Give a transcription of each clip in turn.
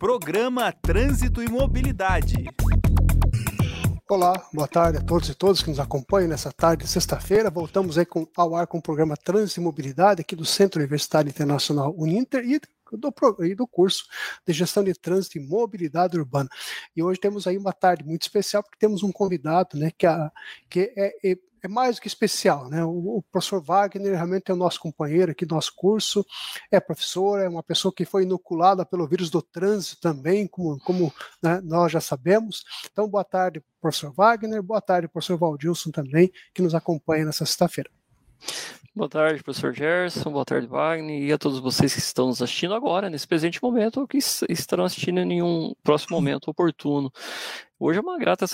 Programa Trânsito e Mobilidade. Olá, boa tarde a todos e todas que nos acompanham nessa tarde de sexta-feira. Voltamos aí com, ao ar com o programa Trânsito e Mobilidade aqui do Centro Universitário Internacional Uninter e do, e do curso de Gestão de Trânsito e Mobilidade Urbana. E hoje temos aí uma tarde muito especial porque temos um convidado, né, que, a, que é, é é mais do que especial, né? O, o, professor Wagner realmente é o nosso companheiro aqui do nosso curso, é professor, é uma pessoa que foi inoculada pelo vírus do trânsito também, como, como né, nós já sabemos. Então, boa tarde, professor Wagner, boa tarde, professor Valdilson também, que nos acompanha nessa sexta-feira. Boa tarde, professor Gerson, boa tarde, Wagner, e a todos vocês que estão nos assistindo agora, nesse presente momento, ou que estarão assistindo em um próximo momento oportuno. Hoje é uma grata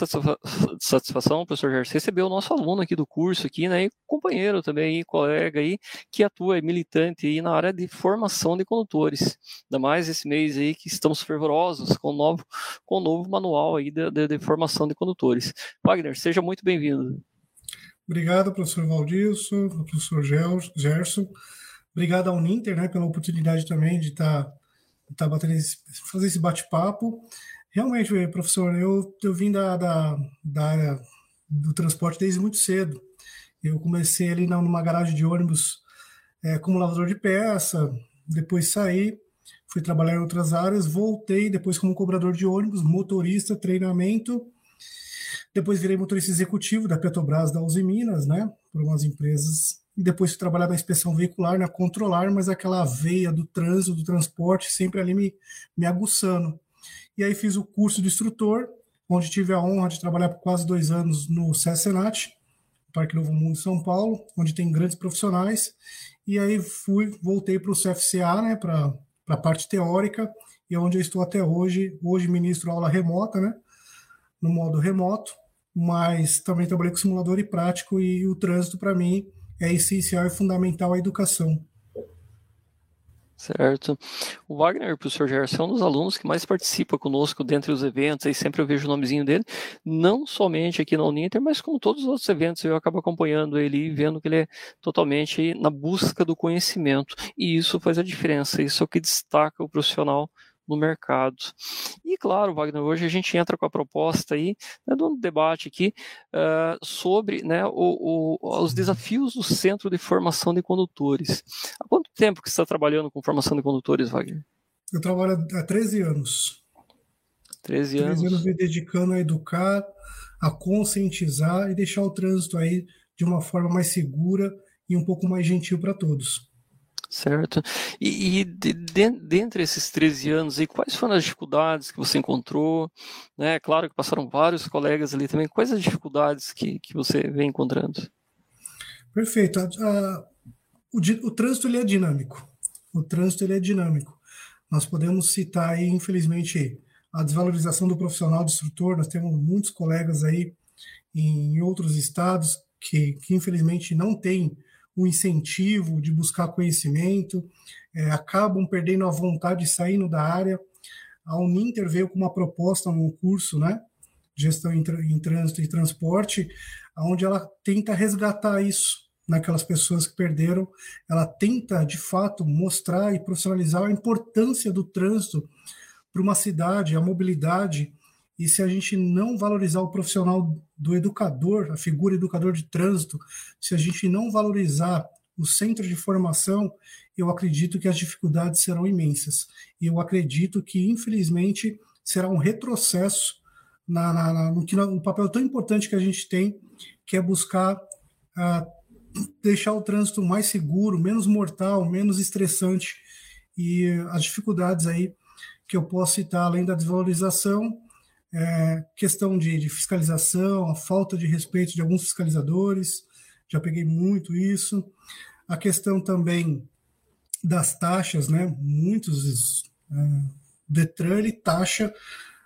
satisfação, professor Gerson, receber o nosso aluno aqui do curso, aqui, né, e companheiro também, colega aí, que atua, é militante aí na área de formação de condutores. Ainda mais esse mês aí que estamos fervorosos com o novo, com o novo manual aí de, de, de formação de condutores. Wagner, seja muito bem-vindo. Obrigado, professor Valdilson, professor Gerson. Obrigado ao Uninter, né, pela oportunidade também de estar tá, tá esse, fazer esse bate-papo. Realmente, professor, eu, eu vim da, da, da área do transporte desde muito cedo. Eu comecei ali numa garagem de ônibus é, como lavador de peça, depois saí, fui trabalhar em outras áreas, voltei depois como cobrador de ônibus, motorista, treinamento. Depois virei motorista executivo da Petrobras da Uzi Minas, né, por umas empresas. E depois fui trabalhar na inspeção veicular, na controlar, mas aquela veia do trânsito, do transporte, sempre ali me, me aguçando. E aí fiz o curso de instrutor, onde tive a honra de trabalhar por quase dois anos no CESENAT, Parque Novo Mundo São Paulo, onde tem grandes profissionais. E aí fui, voltei para o CFCA, né, para a parte teórica, e é onde eu estou até hoje. Hoje ministro aula remota, né, no modo remoto, mas também trabalhei com simulador e prático, e o trânsito, para mim, é essencial e fundamental à educação. Certo. O Wagner, professor Gerson, é um dos alunos que mais participa conosco dentre os eventos, aí sempre eu vejo o nomezinho dele, não somente aqui na Uninter, mas como todos os outros eventos, eu acabo acompanhando ele e vendo que ele é totalmente na busca do conhecimento, e isso faz a diferença, isso é o que destaca o profissional no mercado. E claro, Wagner, hoje a gente entra com a proposta aí, né, do debate aqui, uh, sobre né, o, o, os desafios do Centro de Formação de Condutores. Há quanto tempo que você está trabalhando com formação de condutores, Wagner? Eu trabalho há 13 anos. 13 anos. 13 anos me dedicando a educar, a conscientizar e deixar o trânsito aí de uma forma mais segura e um pouco mais gentil para todos. Certo. E, e de, de, dentre esses 13 anos, e quais foram as dificuldades que você encontrou? Né? Claro que passaram vários colegas ali também. Quais as dificuldades que, que você vem encontrando? Perfeito. o, o, trânsito ele é dinâmico. O trânsito ele é dinâmico. Nós podemos citar aí, infelizmente, a desvalorização do profissional de instrutor. Nós temos muitos colegas aí em outros estados que, que infelizmente não têm o incentivo de buscar conhecimento, é, acabam perdendo a vontade de saindo da área. A Uninter veio com uma proposta no curso, né, gestão em, em trânsito e transporte, onde ela tenta resgatar isso naquelas pessoas que perderam. Ela tenta, de fato, mostrar e profissionalizar a importância do trânsito para uma cidade, a mobilidade e se a gente não valorizar o profissional do educador, a figura educador de trânsito, se a gente não valorizar o centro de formação, eu acredito que as dificuldades serão imensas. E eu acredito que, infelizmente, será um retrocesso na, na, na, no, que, papel tão importante que a gente tem, que é buscar uh, deixar o trânsito mais seguro, menos mortal, menos estressante. E as dificuldades aí que eu posso citar, além da desvalorização, é, questão de, de, fiscalização, a falta de respeito de alguns fiscalizadores, já peguei muito isso. A questão também das taxas, né? Muitos é, Detran taxa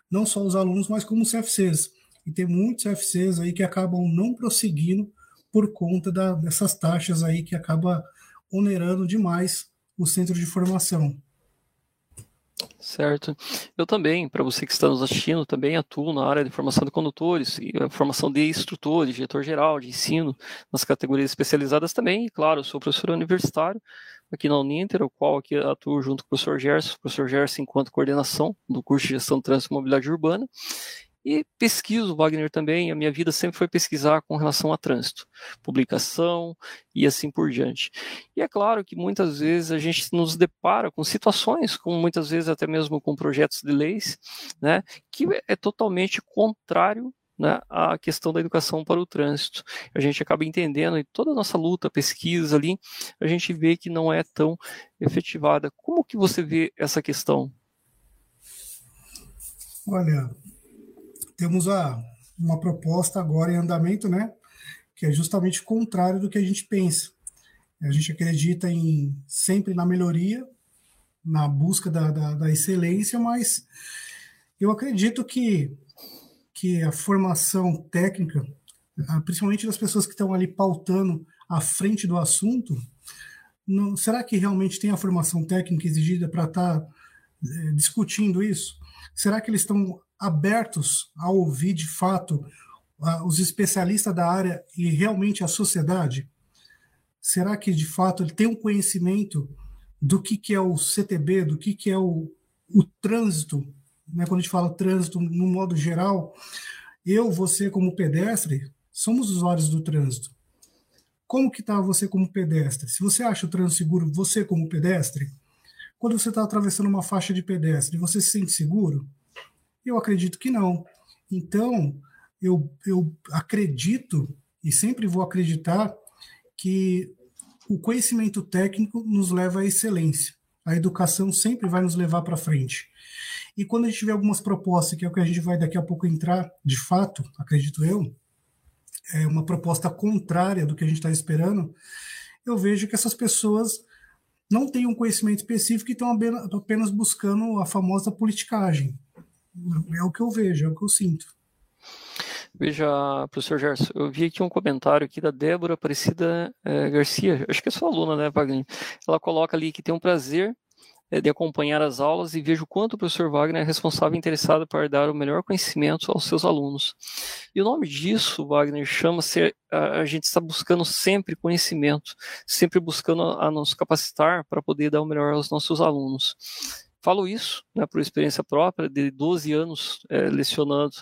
não só os alunos, mas como os CFCs. E tem muitos CFCs aí que acabam não prosseguindo por conta da, dessas taxas aí que acaba onerando demais o centro de formação. Certo. Eu também, para você que está nos assistindo, também atuo na área de formação de condutores, e formação de instrutores, diretor-geral, de ensino, nas categorias especializadas também. E, claro, sou professor universitário aqui na Uninter, o qual aqui atuo junto com o professor Gerson, o professor Gerson enquanto coordenação do curso de Gestão de Trânsito e Mobilidade Urbana. E pesquiso, Wagner, também. A minha vida sempre foi pesquisar com relação a trânsito, publicação e assim por diante. E é claro que muitas vezes a gente nos depara com situações, como muitas vezes até mesmo com projetos de leis, né, que é totalmente contrário né, à questão da educação para o trânsito. A gente acaba entendendo e toda a nossa luta, pesquisa ali, a gente vê que não é tão efetivada. Como que você vê essa questão? Olha, temos a, uma proposta agora em andamento, né, que é justamente o contrário do que a gente pensa. A gente acredita em sempre na melhoria, na busca da, da, da excelência, mas eu acredito que, que a formação técnica, principalmente das pessoas que estão ali pautando à frente do assunto, não, será que realmente tem a formação técnica exigida para estar tá, é, discutindo isso? Será que eles estão abertos a ouvir de fato os especialistas da área e realmente a sociedade? Será que de fato ele tem um conhecimento do que, que é o CTB, do que, que é o, o trânsito? Né? Quando a gente fala trânsito no modo geral, eu, você como pedestre, somos usuários do trânsito. Como que está você como pedestre? Se você acha o trânsito seguro, você como pedestre, quando você está atravessando uma faixa de pedestre, você se sente seguro? Eu acredito que não. Então, eu, eu acredito e sempre vou acreditar que o conhecimento técnico nos leva à excelência. A educação sempre vai nos levar para frente. E quando a gente vê algumas propostas, que é o que a gente vai daqui a pouco entrar, de fato, acredito eu, é uma proposta contrária do que a gente está esperando, eu vejo que essas pessoas não têm um conhecimento específico e estão apenas buscando a famosa politicagem. É o que eu vejo, é o que eu sinto. Veja, professor Gerson, eu vi aqui um comentário aqui da Débora Aparecida é, Garcia, acho que é sua aluna, né, Wagner? Ela coloca ali que tem um prazer é, de acompanhar as aulas e vejo quanto o professor Wagner é responsável e interessado para dar o melhor conhecimento aos seus alunos. E o nome disso, Wagner, chama-se a, a gente está buscando sempre conhecimento, sempre buscando a, a nos capacitar para poder dar o melhor aos nossos alunos. Falo isso né, por experiência própria, de 12 anos é, lecionando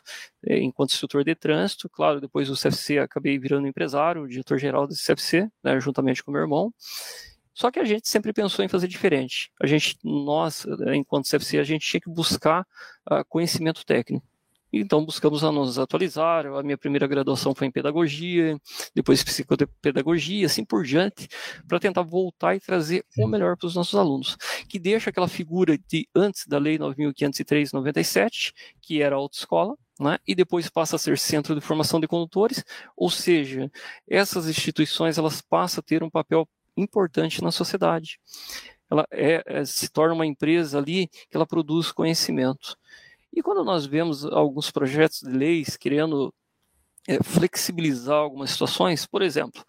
é, enquanto instrutor de trânsito. Claro, depois do CFC acabei virando empresário, diretor-geral do CFC, né, juntamente com meu irmão. Só que a gente sempre pensou em fazer diferente. A gente, nós, enquanto CFC, a gente tinha que buscar uh, conhecimento técnico. Então buscamos a nos atualizar. A minha primeira graduação foi em pedagogia, depois psicopedagogia, assim por diante, para tentar voltar e trazer o melhor para os nossos alunos, que deixa aquela figura de antes da lei 9503/97, que era a autoescola, né? e depois passa a ser centro de formação de condutores, ou seja, essas instituições elas passam a ter um papel importante na sociedade. Ela é, é, se torna uma empresa ali que ela produz conhecimento. E quando nós vemos alguns projetos de leis querendo é, flexibilizar algumas situações, por exemplo,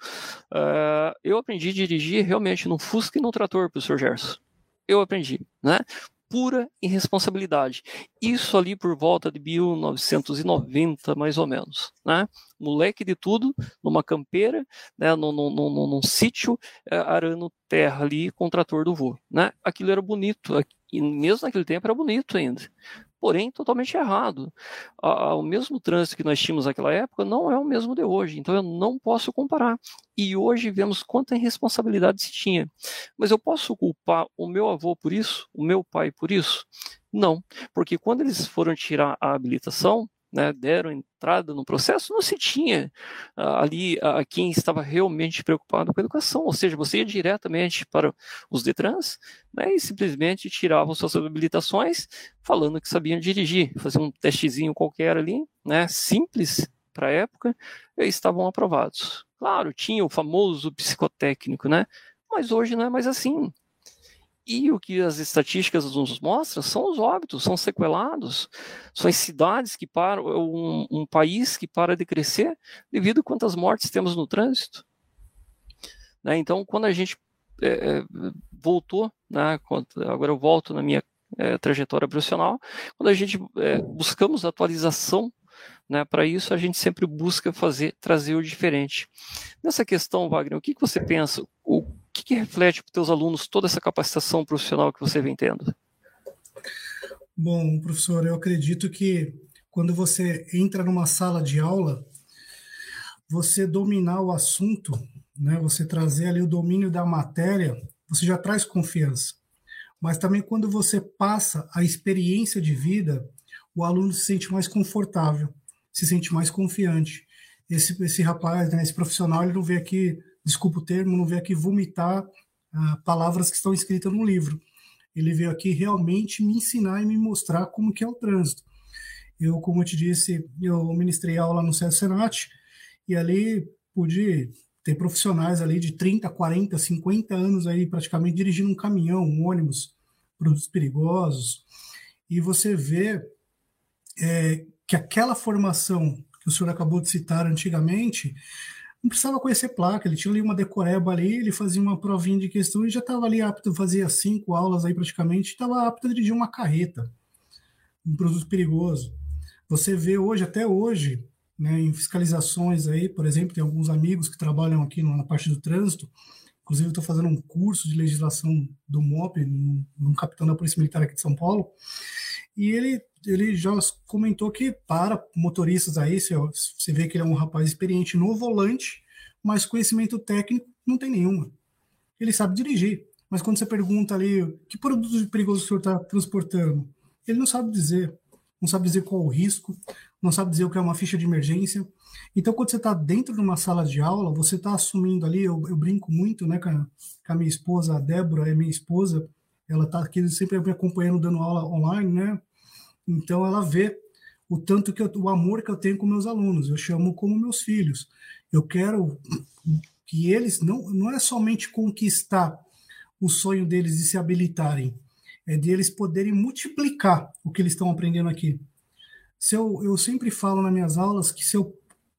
uh, eu aprendi a dirigir realmente num Fusca e num trator, professor Gerson. Eu aprendi, né? Pura irresponsabilidade. Isso ali por volta de 1990, mais ou menos, né? Moleque de tudo, numa campeira, né? num, num, num, num sítio, é, arando terra ali com o trator do vô, né? Aquilo era bonito, e mesmo naquele tempo era bonito ainda porém totalmente errado. O mesmo trânsito que nós tínhamos naquela época não é o mesmo de hoje, então eu não posso comparar. E hoje vemos quanta irresponsabilidade se tinha. Mas eu posso culpar o meu avô por isso, o meu pai por isso? Não, porque quando eles foram tirar a habilitação, né, deram entrada no processo, não se tinha uh, ali uh, quem estava realmente preocupado com a educação, ou seja, você ia diretamente para os Detrans né, e simplesmente tiravam suas habilitações falando que sabiam dirigir, faziam um testezinho qualquer ali, né, simples para a época, e estavam aprovados. Claro, tinha o famoso psicotécnico, né, mas hoje não é mais assim. E o que as estatísticas nos mostram são os óbitos, são sequelados, são as cidades que param, um, um país que para de crescer devido a quantas mortes temos no trânsito. Né? Então, quando a gente é, voltou, né, agora eu volto na minha é, trajetória profissional. Quando a gente é, buscamos atualização né, para isso, a gente sempre busca fazer, trazer o diferente. Nessa questão, Wagner, o que, que você pensa? O que, reflete para os teus alunos toda essa capacitação profissional que você vem tendo? Bom, professor, eu acredito que quando você entra numa sala de aula, você dominar o assunto, né, você trazer ali o domínio da matéria, você já traz confiança. Mas também quando você passa a experiência de vida, o aluno se sente mais confortável, se sente mais confiante. Esse, esse rapaz, né, esse profissional, ele não vê aqui, desculpa o termo, não vê aqui vomitar ah, palavras que estão escritas no livro ele veio aqui realmente me ensinar e me mostrar como que é o trânsito. Eu, como eu te disse, eu ministrei aula no César Senat e ali pude ter profissionais ali de 30, 40, 50 anos aí praticamente dirigindo um caminhão, um ônibus, produtos perigosos. E você vê é, que aquela formação que o senhor acabou de citar antigamente, não precisava conhecer placa, ele tinha ali uma decoreba ali, ele fazia uma provinha de questão e já estava ali apto, fazia cinco aulas aí praticamente, estava apto a dirigir uma carreta, um produto perigoso. Você vê hoje, até hoje, né, em fiscalizações aí, por exemplo, tem alguns amigos que trabalham aqui na parte do trânsito, inclusive estou fazendo um curso de legislação do MOP, num, num capitão da Polícia Militar aqui de São Paulo, e ele ele já comentou que para motoristas aí, você vê que ele é um rapaz experiente no volante, mas conhecimento técnico não tem nenhuma. Ele sabe dirigir, mas quando você pergunta ali que produto perigoso o senhor está transportando, ele não sabe dizer. Não sabe dizer qual o risco, não sabe dizer o que é uma ficha de emergência. Então, quando você está dentro de uma sala de aula, você está assumindo ali, eu, eu, brinco muito né, com a, com a minha esposa, a Débora é minha esposa, ela está aqui sempre me acompanhando, dando aula online, né? Então ela vê o tanto que eu, o amor que eu tenho com meus alunos. Eu chamo como meus filhos. Eu quero que eles não não é somente conquistar o sonho deles de se habilitarem, é de eles poderem multiplicar o que eles estão aprendendo aqui. Se eu, eu sempre falo nas minhas aulas que se eu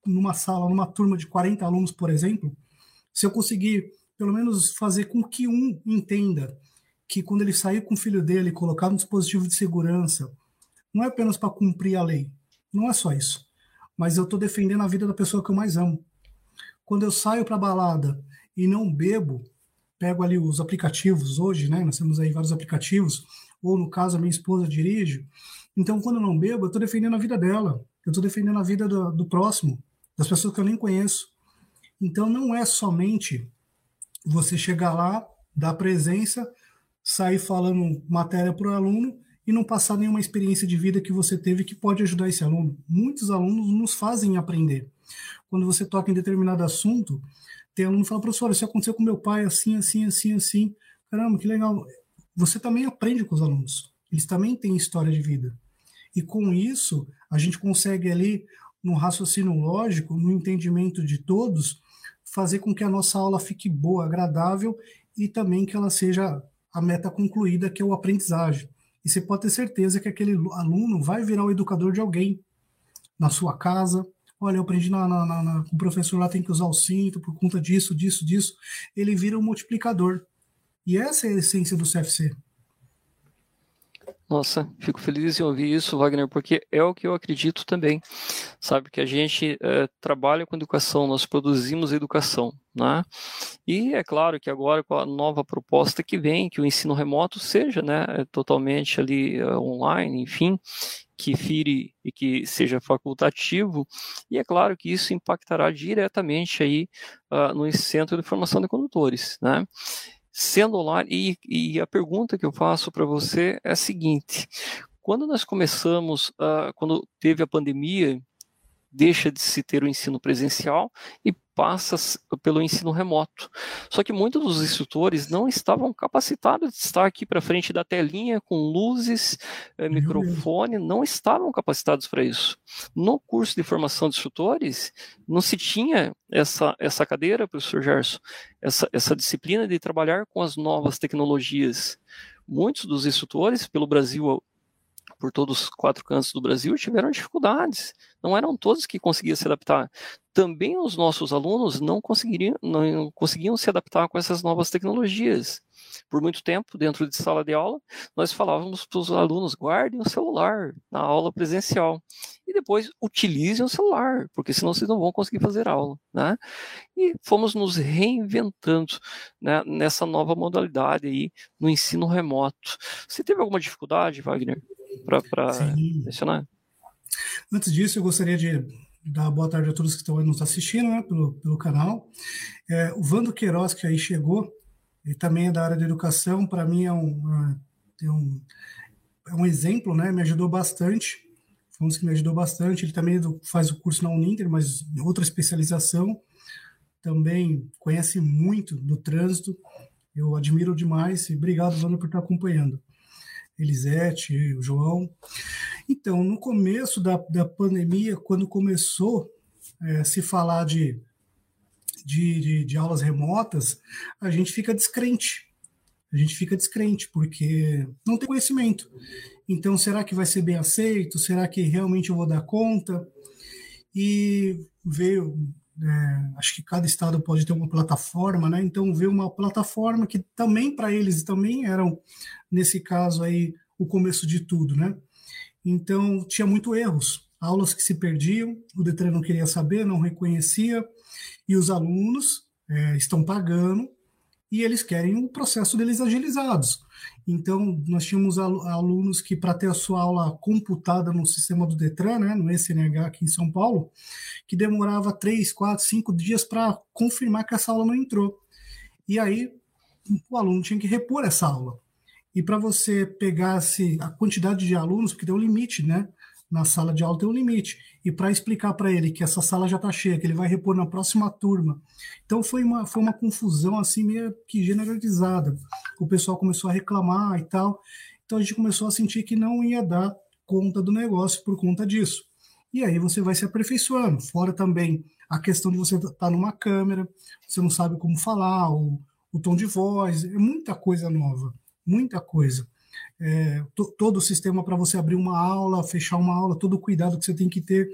numa sala, numa turma de 40 alunos, por exemplo, se eu conseguir pelo menos fazer com que um entenda que quando ele sair com o filho dele, colocar um dispositivo de segurança, não é apenas para cumprir a lei, não é só isso. Mas eu estou defendendo a vida da pessoa que eu mais amo. Quando eu saio para balada e não bebo, pego ali os aplicativos hoje, né? Nós temos aí vários aplicativos, ou no caso a minha esposa dirige. Então, quando eu não bebo, eu estou defendendo a vida dela, eu estou defendendo a vida do, do próximo, das pessoas que eu nem conheço. Então, não é somente você chegar lá, dar presença, sair falando matéria para o aluno e não passar nenhuma experiência de vida que você teve que pode ajudar esse aluno. Muitos alunos nos fazem aprender. Quando você toca em determinado assunto, tem aluno que fala, professor, isso aconteceu com meu pai assim, assim, assim, assim. Caramba, que legal. Você também aprende com os alunos. Eles também têm história de vida. E com isso, a gente consegue ali, no raciocínio lógico, no entendimento de todos, fazer com que a nossa aula fique boa, agradável e também que ela seja a meta concluída, que é o aprendizagem. E você pode ter certeza que aquele aluno vai virar o educador de alguém na sua casa. Olha, eu aprendi na, na, na, o professor lá tem que usar o cinto por conta disso, disso, disso. Ele vira um multiplicador. E essa é a essência do CFC. Nossa, fico feliz em ouvir isso, Wagner, porque é o que eu acredito também. Sabe que a gente é, trabalha com educação, nós produzimos educação, né? E é claro que agora com a nova proposta que vem, que o ensino remoto seja, né, é totalmente ali uh, online, enfim, que fire e que seja facultativo, e é claro que isso impactará diretamente aí uh, no Centro de Formação de Condutores, né? Sendo. E, e a pergunta que eu faço para você é a seguinte: quando nós começamos, uh, quando teve a pandemia, deixa de se ter o ensino presencial e passa pelo ensino remoto. Só que muitos dos instrutores não estavam capacitados de estar aqui para frente da telinha com luzes, eh, microfone, não estavam capacitados para isso. No curso de formação de instrutores, não se tinha essa, essa cadeira, professor Gerson, essa, essa disciplina de trabalhar com as novas tecnologias. Muitos dos instrutores, pelo Brasil por todos os quatro cantos do Brasil tiveram dificuldades. Não eram todos que conseguiam se adaptar. Também os nossos alunos não conseguiriam, não conseguiam se adaptar com essas novas tecnologias. Por muito tempo, dentro de sala de aula, nós falávamos para os alunos: guardem o celular na aula presencial e depois utilizem o celular, porque senão vocês não vão conseguir fazer aula. Né? E fomos nos reinventando né, nessa nova modalidade aí no ensino remoto. Você teve alguma dificuldade, Wagner? Para mencionar? Antes disso, eu gostaria de dar boa tarde a todos que estão nos assistindo né, pelo, pelo canal. É, o Vando Queiroz, que aí chegou, ele também é da área da educação, para mim é um, é, um, é um exemplo, né, me ajudou bastante. Foi um dos que me ajudou bastante. Ele também faz o curso na Uninter, mas outra especialização. Também conhece muito do trânsito. Eu admiro demais e obrigado, Vando, por estar acompanhando. Elisete, o João. Então, no começo da, da pandemia, quando começou é, se falar de, de, de, de aulas remotas, a gente fica descrente. A gente fica descrente, porque não tem conhecimento. Então, será que vai ser bem aceito? Será que realmente eu vou dar conta? E veio é, acho que cada estado pode ter uma plataforma, né? Então ver uma plataforma que também para eles também eram nesse caso aí o começo de tudo, né? Então tinha muito erros, aulas que se perdiam, o Detran não queria saber, não reconhecia e os alunos é, estão pagando e eles querem o processo deles agilizados. Então, nós tínhamos alunos que, para ter a sua aula computada no sistema do Detran, né, no SNH aqui em São Paulo, que demorava três, quatro, cinco dias para confirmar que essa aula não entrou. E aí, o aluno tinha que repor essa aula. E para você pegasse a quantidade de alunos, porque tem um limite, né? Na sala de aula tem um limite. E para explicar para ele que essa sala já está cheia, que ele vai repor na próxima turma. Então foi uma, foi uma confusão assim meio que generalizada. O pessoal começou a reclamar e tal. Então a gente começou a sentir que não ia dar conta do negócio por conta disso. E aí você vai se aperfeiçoando. Fora também a questão de você estar tá numa câmera, você não sabe como falar, o, o tom de voz, é muita coisa nova, muita coisa é, todo o sistema para você abrir uma aula, fechar uma aula, todo o cuidado que você tem que ter,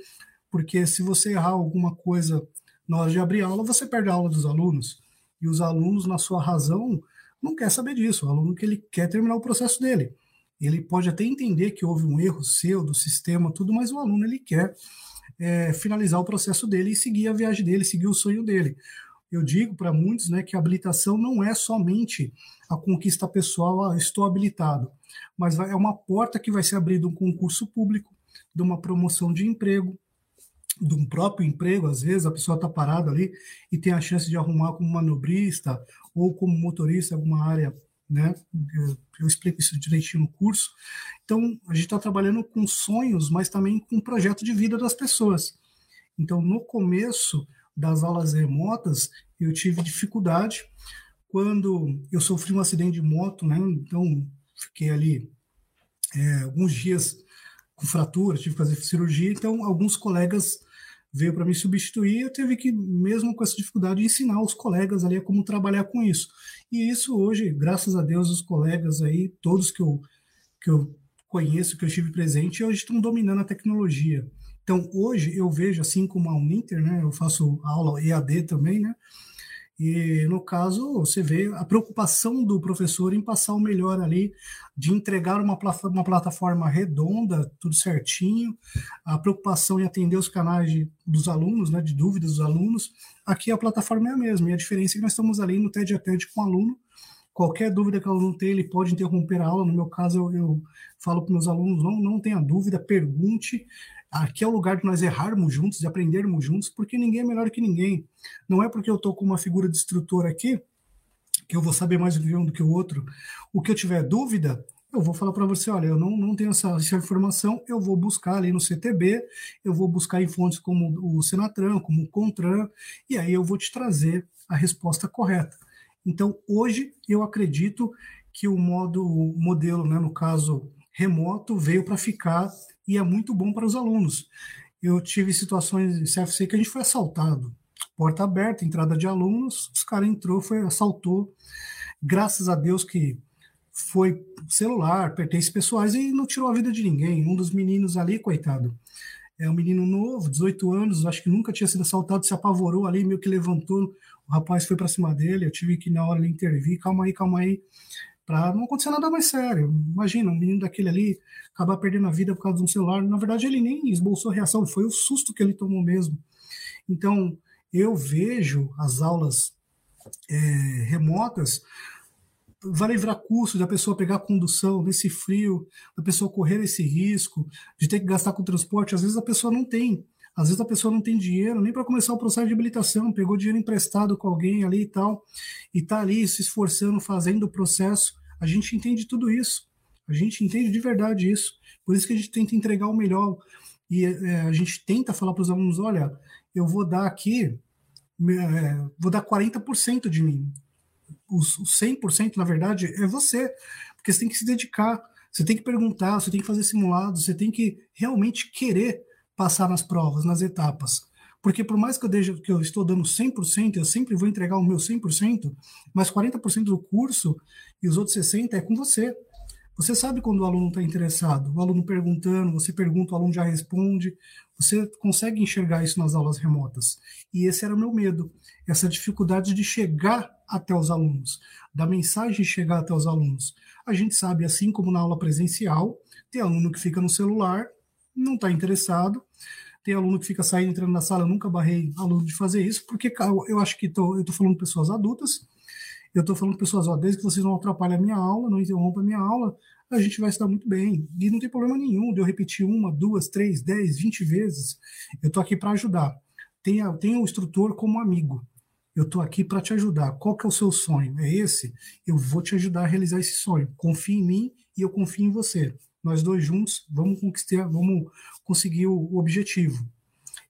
porque se você errar alguma coisa na hora de abrir a aula, você perde a aula dos alunos. E os alunos, na sua razão, não quer saber disso. O aluno que ele quer terminar o processo dele. Ele pode até entender que houve um erro seu, do sistema, tudo, mas o aluno ele quer é, finalizar o processo dele e seguir a viagem dele, seguir o sonho dele. Eu digo para muitos né, que a habilitação não é somente a conquista pessoal, ah, estou habilitado mas é uma porta que vai ser abrida um concurso público, de uma promoção de emprego, de um próprio emprego, às vezes a pessoa está parada ali e tem a chance de arrumar como manobrista ou como motorista alguma área, né? Eu, eu explico isso direitinho no curso. Então, a gente está trabalhando com sonhos, mas também com projeto de vida das pessoas. Então, no começo das aulas remotas, eu tive dificuldade quando eu sofri um acidente de moto, né? Então, fiquei ali é, alguns dias com fratura, tive que fazer cirurgia, então alguns colegas veio para me substituir, eu tive que, mesmo com essa dificuldade, ensinar os colegas ali como trabalhar com isso. E isso hoje, graças a Deus, os colegas aí, todos que eu, que eu conheço, que eu estive presente, hoje estão dominando a tecnologia. Então, hoje eu vejo, assim como a Uninter, né, eu faço aula EAD também, né, e, no caso, você vê a preocupação do professor em passar o melhor ali, de entregar uma, uma plataforma redonda, tudo certinho, a preocupação em atender os canais de, dos alunos, né, de dúvidas dos alunos. Aqui a plataforma é a mesma, e a diferença é que nós estamos ali no TED TED com o aluno. Qualquer dúvida que o aluno tem, ele pode interromper a aula. No meu caso, eu, eu falo para meus alunos: não, não tenha dúvida, pergunte, Aqui é o lugar de nós errarmos juntos, de aprendermos juntos, porque ninguém é melhor que ninguém. Não é porque eu estou com uma figura de instrutor aqui que eu vou saber mais do que um do que o outro. O que eu tiver dúvida, eu vou falar para você, olha, eu não, não tenho essa, essa, informação, eu vou buscar ali no CTB, eu vou buscar em fontes como o Senatran, como o Contran, e aí eu vou te trazer a resposta correta. Então, hoje, eu acredito que o modo, o modelo, né, no caso remoto, veio para ficar e é muito bom para os alunos. Eu tive situações de CFC que a gente foi assaltado. Porta aberta, entrada de alunos, os caras entrou, foi assaltou. Graças a Deus que foi celular, pertences pessoais e não tirou a vida de ninguém. Um dos meninos ali, coitado, é um menino novo, 18 anos, acho que nunca tinha sido assaltado, se apavorou ali, meio que levantou, o rapaz foi para cima dele, eu tive que na hora ali intervir, calma aí, calma aí, para não acontecer nada mais sério. Imagina, um menino daquele ali acabar perdendo a vida por causa de um celular. Na verdade, ele nem esboçou reação, foi o susto que ele tomou mesmo. Então, eu vejo as aulas é, remotas vai livrar custo da pessoa pegar condução nesse frio, da pessoa correr esse risco, de ter que gastar com transporte. Às vezes a pessoa não tem. Às vezes a pessoa não tem dinheiro nem para começar o processo de habilitação, pegou dinheiro emprestado com alguém ali e tal, e está ali se esforçando, fazendo o processo. A gente entende tudo isso. A gente entende de verdade isso. Por isso que a gente tenta entregar o melhor. E é, a gente tenta falar para os alunos: olha, eu vou dar aqui, é, vou dar 40% de mim. Os, os 100%, na verdade, é você. Porque você tem que se dedicar, você tem que perguntar, você tem que fazer simulados, você tem que realmente querer passar nas provas, nas etapas. Porque por mais que eu, deixe, que eu estou dando 100%, eu sempre vou entregar o meu 100%, mas 40% do curso e os outros 60% é com você. Você sabe quando o aluno está interessado, o aluno perguntando, você pergunta, o aluno já responde, você consegue enxergar isso nas aulas remotas. E esse era o meu medo, essa dificuldade de chegar até os alunos, da mensagem chegar até os alunos. A gente sabe, assim como na aula presencial, tem aluno que fica no celular, não está interessado, tem aluno que fica saindo, entrando na sala, eu nunca barrei aluno de fazer isso, porque eu acho que tô, eu estou falando pessoas adultas, eu estou falando pessoas, ó, desde que vocês não atrapalhem a minha aula, não interrompam a minha aula, a gente vai estar muito bem. E não tem problema nenhum de eu repetir uma, duas, três, dez, vinte vezes. Eu estou aqui para ajudar. Tenha, tenha o instrutor como amigo. Eu estou aqui para te ajudar. Qual que é o seu sonho? É esse? Eu vou te ajudar a realizar esse sonho. Confie em mim e eu confio em você. Nós dois juntos vamos conquistar, vamos conseguir o, objetivo.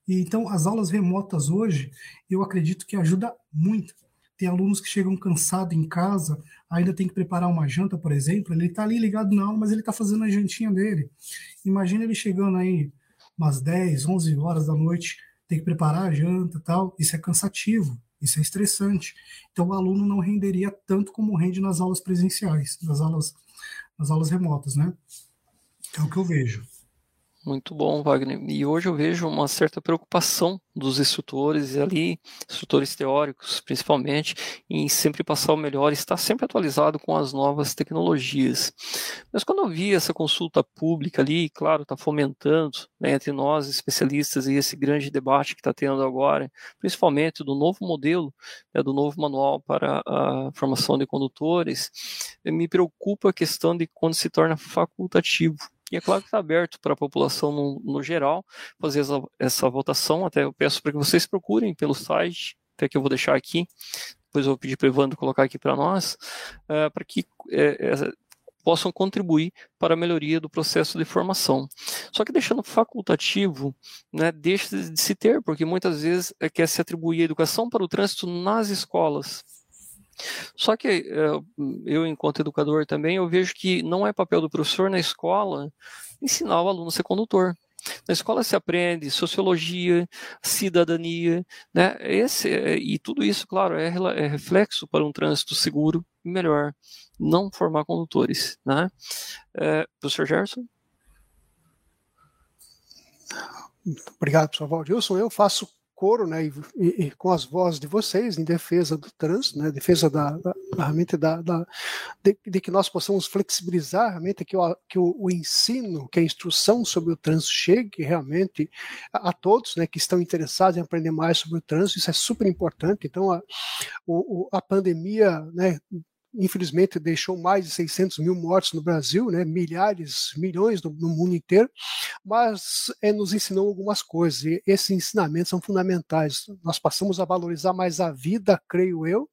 E então as aulas remotas hoje, eu acredito que ajuda muito. Tem alunos que chegam cansados em casa, ainda tem que preparar uma janta, por exemplo. Ele está ali ligado na aula, mas ele está fazendo a jantinha dele. Imagina ele chegando aí umas 10, 11 horas da noite, tem que preparar a janta tal. Isso é cansativo. Isso é estressante. Então o aluno não renderia tanto como rende nas aulas presenciais, nas aulas, nas aulas remotas, né? É o que eu vejo. Muito bom, Wagner. E hoje eu vejo uma certa preocupação dos instrutores ali, instrutores teóricos principalmente, em sempre passar o melhor, estar sempre atualizado com as novas tecnologias. Mas quando eu vi essa consulta pública ali, claro, está fomentando né, entre nós especialistas e esse grande debate que está tendo agora, principalmente do novo modelo, né, do novo manual para a formação de condutores, me preocupa a questão de quando se torna facultativo e é claro que está aberto para a população no, no, geral fazer essa, essa votação. Até eu peço para que vocês procurem pelo site, até que eu vou deixar aqui. Depois eu vou pedir para o Evandro colocar aqui para nós, uh, para que uh, possam contribuir para a melhoria do processo de formação. Só que deixando facultativo, né, deixa de se ter, porque muitas vezes é, quer se atribuir a educação para o trânsito nas escolas. Só que eh, eu, enquanto educador também, eu vejo que não é papel do professor na escola ensinar o aluno a ser condutor. Na escola se aprende sociologia, cidadania, né? Esse, eh, e tudo isso, claro, é, é reflexo para um trânsito seguro e melhor. Não formar condutores, né? É, professor Gerson? Obrigado, professor Valdilson. Eu faço coro, né, e, e, com as vozes de vocês em defesa do trânsito, né, defesa da, da, realmente da, da de, de, que nós possamos flexibilizar realmente que, o, que o, o, ensino, que a instrução sobre o trânsito chegue realmente a, a, todos, né, que estão interessados em aprender mais sobre o trânsito, isso é super importante. Então a, o, a pandemia, né, infelizmente deixou mais de 600 mil mortos no Brasil, né, milhares, milhões no, no mundo inteiro, mas é, nos ensinou algumas coisas e esses ensinamentos são fundamentais. Nós passamos a valorizar mais a vida, creio eu,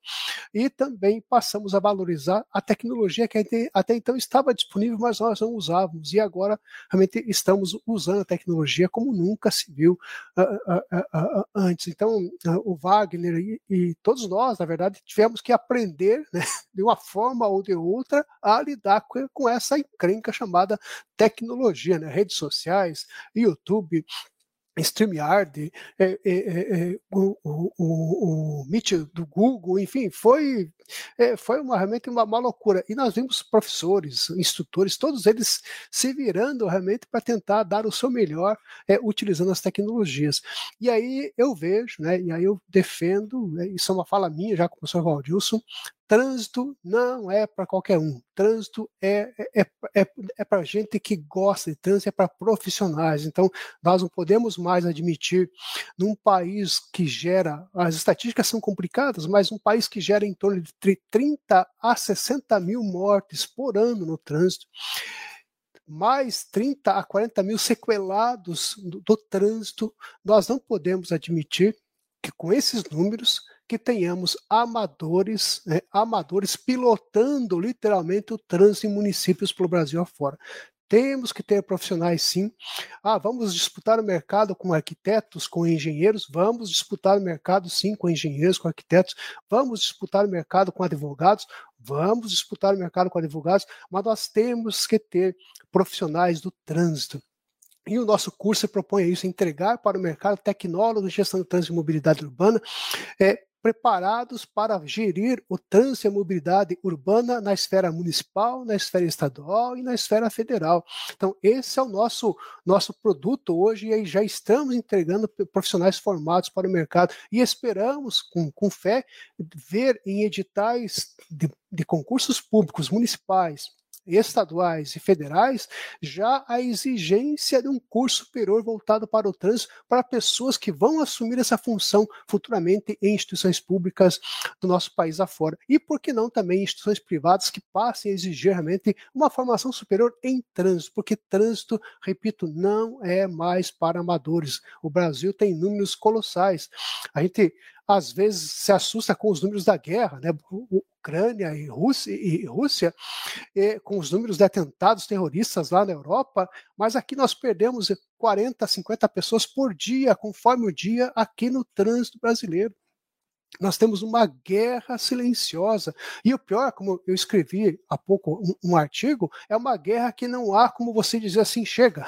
e também passamos a valorizar a tecnologia que até, até então estava disponível, mas nós não usávamos e agora realmente estamos usando a tecnologia como nunca se viu uh, uh, uh, antes. Então, o Wagner e, e, todos nós, na verdade, tivemos que aprender né, de uma forma ou de outra, a lidar com, com essa encrenca chamada tecnologia, né? redes sociais, YouTube, StreamYard, é, é, é, é o, o, o, Meet do Google, enfim, foi, é, foi uma, realmente uma, uma, loucura. E nós vimos professores, instrutores, todos eles se virando realmente para tentar dar o seu melhor é, utilizando as tecnologias. E aí eu vejo, né, e aí eu defendo, né, isso é uma fala minha já com o professor Valdilson, Trânsito não é para qualquer um. Trânsito é, é, é, é, para gente que gosta de trânsito, é para profissionais. Então, nós não podemos mais admitir, num país que gera, as estatísticas são complicadas, mas um país que gera em torno de 30 a 60 mil mortes por ano no trânsito, mais 30 a 40 mil sequelados do, do trânsito, nós não podemos admitir que com esses números que tenhamos amadores, né, amadores pilotando literalmente o trânsito em municípios pelo Brasil afora. Temos que ter profissionais sim. Ah, vamos disputar o mercado com arquitetos, com engenheiros? Vamos disputar o mercado sim com engenheiros, com arquitetos. Vamos disputar o mercado com advogados? Vamos disputar o mercado com advogados, mas nós temos que ter profissionais do trânsito e o nosso curso propõe isso, entregar para o mercado tecnólogos de gestão de trânsito e mobilidade urbana, é, preparados para gerir o trânsito e a mobilidade urbana na esfera municipal, na esfera estadual e na esfera federal. Então, esse é o nosso, nosso produto hoje e já estamos entregando profissionais formados para o mercado e esperamos, com, com fé, ver em editais de, de concursos públicos municipais, estaduais e federais, já a exigência de um curso superior voltado para o trânsito para pessoas que vão assumir essa função futuramente em instituições públicas do nosso país afora. E por que não também instituições privadas que passem a exigir realmente uma formação superior em trânsito, porque trânsito, repito, não é mais para amadores. O Brasil tem números colossais. A gente às vezes se assusta com os números da guerra, né? Ucrânia e Rússia, e Rússia e, com os números de atentados terroristas lá na Europa, mas aqui nós perdemos 40, 50 pessoas por dia, conforme o dia, aqui no trânsito brasileiro. Nós temos uma guerra silenciosa. E o pior, como eu escrevi há pouco um, um artigo, é uma guerra que não há como você dizer assim, chega.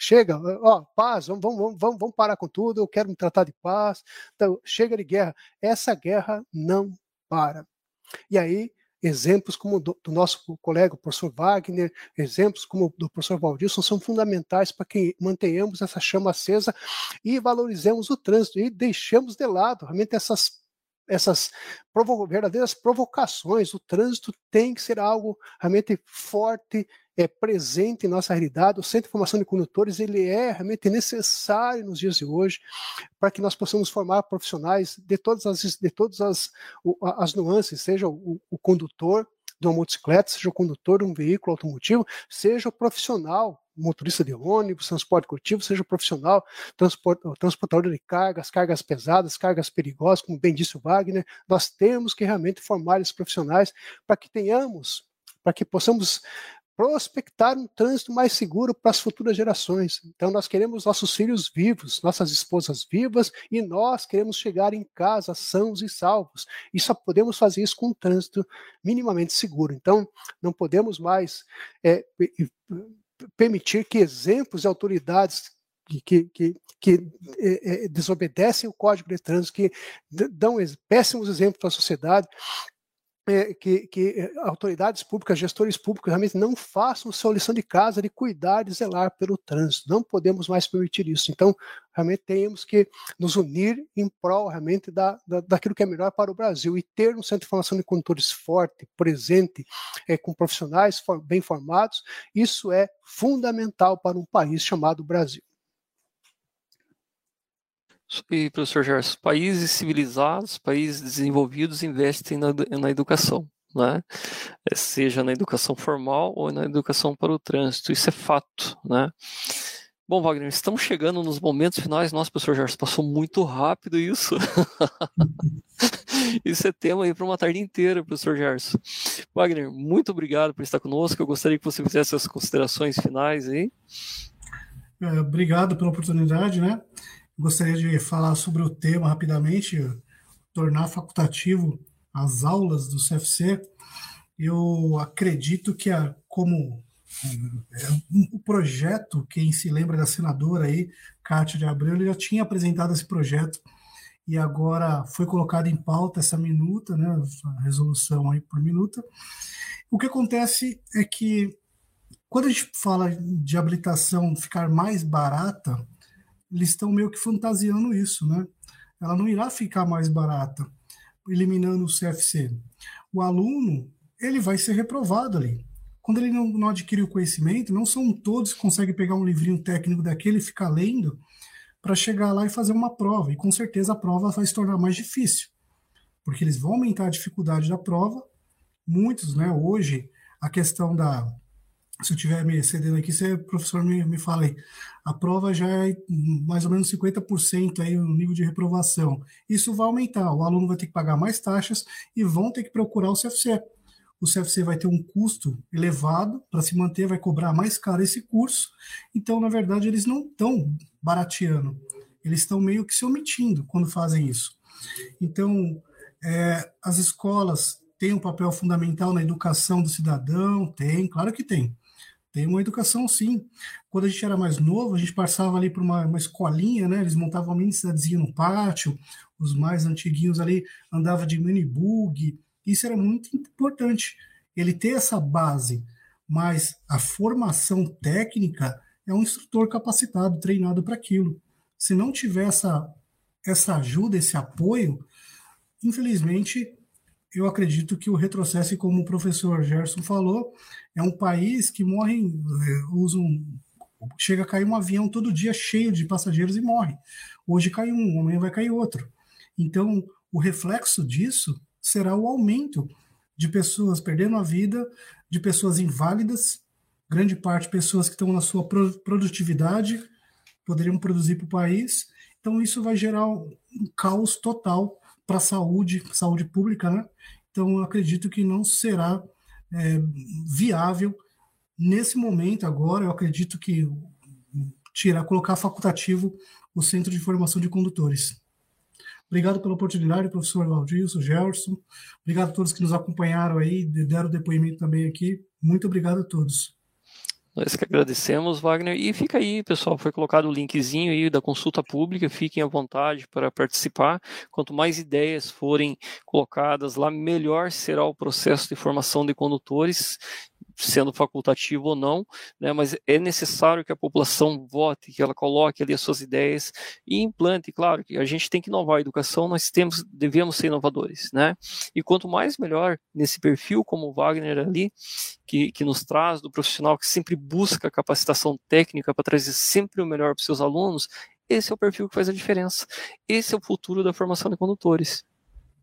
Chega, ó, paz, vamos, vamos, vamos, vamos parar com tudo, eu quero me tratar de paz. Então, chega de guerra. Essa guerra não para. E aí, exemplos como do, do nosso colega, o professor Wagner, exemplos como do professor Valdilson, são fundamentais para que mantenhamos essa chama acesa e valorizemos o trânsito e deixemos de lado realmente essas essas verdadeiras provocações. O trânsito tem que ser algo realmente forte, é presente em nossa realidade. O Centro de Formação de Condutores ele é realmente necessário nos dias de hoje para que nós possamos formar profissionais de todas as, de todas as, as nuances, seja o, o condutor de uma motocicleta, seja o condutor de um veículo automotivo, seja o profissional motorista de ônibus, transporte coletivo, seja o profissional, transportador de cargas, cargas pesadas, cargas perigosas, como bem disse o Wagner, nós temos que realmente formar esses profissionais para que tenhamos, para que possamos prospectar um trânsito mais seguro para as futuras gerações. Então, nós queremos nossos filhos vivos, nossas esposas vivas, e nós queremos chegar em casa sãos e salvos. E só podemos fazer isso com um trânsito minimamente seguro. Então, não podemos mais é, permitir que exemplos de autoridades que, que, que é, é, desobedecem o Código de Trânsito, que dão péssimos exemplos para a sociedade, é, que, que, é, autoridades públicas, gestores públicos, realmente não façam sua lição de casa de cuidar e zelar pelo trânsito. Não podemos mais permitir isso. Então, realmente temos que nos unir em prol realmente da, da, daquilo que é melhor para o Brasil e ter um centro de formação de condutores forte, presente, é, com profissionais for, bem formados. Isso é fundamental para um país chamado Brasil. Professor Gerson, países civilizados, países desenvolvidos investem na, na educação, né? É, seja na educação formal ou na educação para o trânsito, isso é fato, né? Bom, Wagner, estamos chegando nos momentos finais. Nossa, professor Gerson, passou muito rápido isso. isso é tema aí para uma tarde inteira, professor Gerson. Wagner, muito obrigado por estar conosco. Eu gostaria que você fizesse as considerações finais aí. É, obrigado pela oportunidade, né? Gostaria de falar sobre o tema rapidamente, tornar facultativo as aulas do CFC. Eu acredito que, a, como o projeto, quem se lembra da senadora aí, Cátia de Abreu, ele já tinha apresentado esse projeto e agora foi colocado em pauta essa minuta, né, a resolução aí por minuta. O que acontece é que quando a gente fala de habilitação ficar mais barata, eles estão meio que fantasiando isso, né? Ela não irá ficar mais barata, eliminando o CFC. O aluno, ele vai ser reprovado ali. Quando ele não, não adquire o conhecimento, não são todos que conseguem pegar um livrinho técnico daquele e ficar lendo para chegar lá e fazer uma prova. E com certeza a prova vai se tornar mais difícil, porque eles vão aumentar a dificuldade da prova. Muitos, né? Hoje, a questão da. Se eu estiver me cedendo aqui, você, professor, me, me fala aí. A prova já é mais ou menos 50% aí o nível de reprovação. Isso vai aumentar. O aluno vai ter que pagar mais taxas e vão ter que procurar o CFC o CFC vai ter um custo elevado para se manter, vai cobrar mais caro esse curso. Então, na verdade, eles não estão barateando, eles estão meio que se omitindo quando fazem isso. Então, é, as escolas têm um papel fundamental na educação do cidadão? Tem, claro que tem. Tem uma educação, sim. Quando a gente era mais novo, a gente passava ali por uma, uma escolinha, né? Eles montavam uma mini cidadezinha no pátio, os mais antiguinhos ali andavam de mini bug, isso era muito importante, ele ter essa base, mas a formação técnica é um instrutor capacitado, treinado para aquilo. Se não tiver essa, essa ajuda, esse apoio, infelizmente, eu acredito que o retrocesso, como o professor Gerson falou, é um país que morre, usam, chega a cair um avião todo dia cheio de passageiros e morre. Hoje cai um, amanhã vai cair outro. Então, o reflexo disso será o aumento de pessoas perdendo a vida, de pessoas inválidas, grande parte pessoas que estão na sua produtividade, poderiam produzir para o país. Então, isso vai gerar um caos total para a saúde, saúde pública, né? Então, acredito que não será é, viável nesse momento agora. Eu acredito que tirar, colocar facultativo o Centro de Formação de Condutores. Obrigado pela oportunidade, professor Valdilson, Gerson. Obrigado a todos que nos acompanharam aí, deram depoimento também aqui. Muito obrigado a todos. Nós que agradecemos, Wagner. E fica aí, pessoal, foi colocado o linkzinho aí da consulta pública, fiquem à vontade para participar. Quanto mais ideias forem colocadas lá, melhor será o processo de formação de condutores sendo facultativo ou não, né, mas é necessário que a população vote, que ela coloque ali as suas ideias e implante. Claro que a gente tem que inovar a educação, nós temos, devemos ser inovadores, né? E quanto mais melhor nesse perfil como o Wagner ali, que, que nos traz do profissional que sempre busca capacitação técnica para trazer sempre o melhor para os seus alunos, esse é o perfil que faz a diferença. Esse é o futuro da formação de condutores.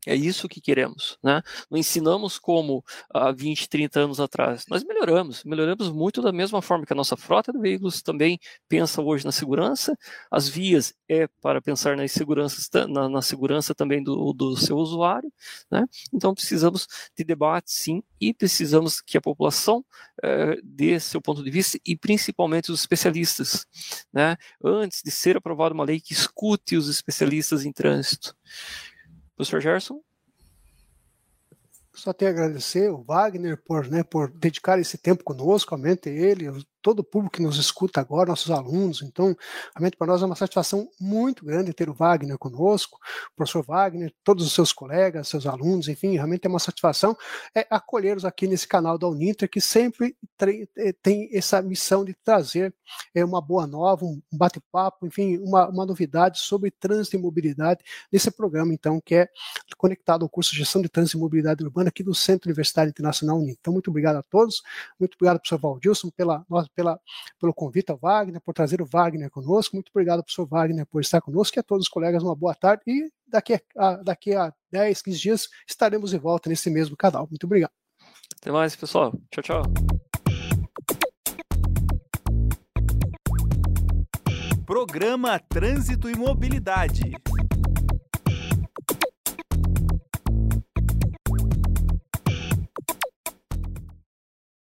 É isso que queremos, né? Não ensinamos como há 20, 30 anos atrás. Nós melhoramos, melhoramos muito da mesma forma que a nossa frota de veículos também pensa hoje na segurança. As vias é para pensar nas seguranças, na, na segurança também do, do seu usuário, né? Então precisamos de debate, sim, e precisamos que a população é, dê seu ponto de vista e principalmente os especialistas, né? Antes de ser aprovada uma lei que escute os especialistas em trânsito. Professor Gerson? Só tenho a agradecer o Wagner por, né, por dedicar esse tempo conosco, aumente ele, todo o público que nos escuta agora, nossos alunos. Então, realmente para nós é uma satisfação muito grande ter o Wagner conosco, o professor Wagner, todos os seus colegas, seus alunos, enfim, realmente é uma satisfação é, acolhê-los aqui nesse canal da Uninter, que sempre é, tem essa missão de trazer é, uma boa nova, um bate-papo, enfim, uma, uma novidade sobre trânsito e mobilidade nesse programa, então, que é conectado ao curso de Gestão de Trânsito e Mobilidade Urbana aqui do Centro Universitário Internacional Uninter. Então, muito obrigado a todos, muito obrigado, professor Valdilson, pela nossa pela, pelo convite ao Wagner, por trazer o Wagner conosco. Muito obrigado, professor Wagner, por estar conosco e a todos os colegas uma boa tarde. E daqui a, daqui a 10, 15 dias estaremos de volta nesse mesmo canal. Muito obrigado. Até mais, pessoal. Tchau, tchau. Programa Trânsito e Mobilidade.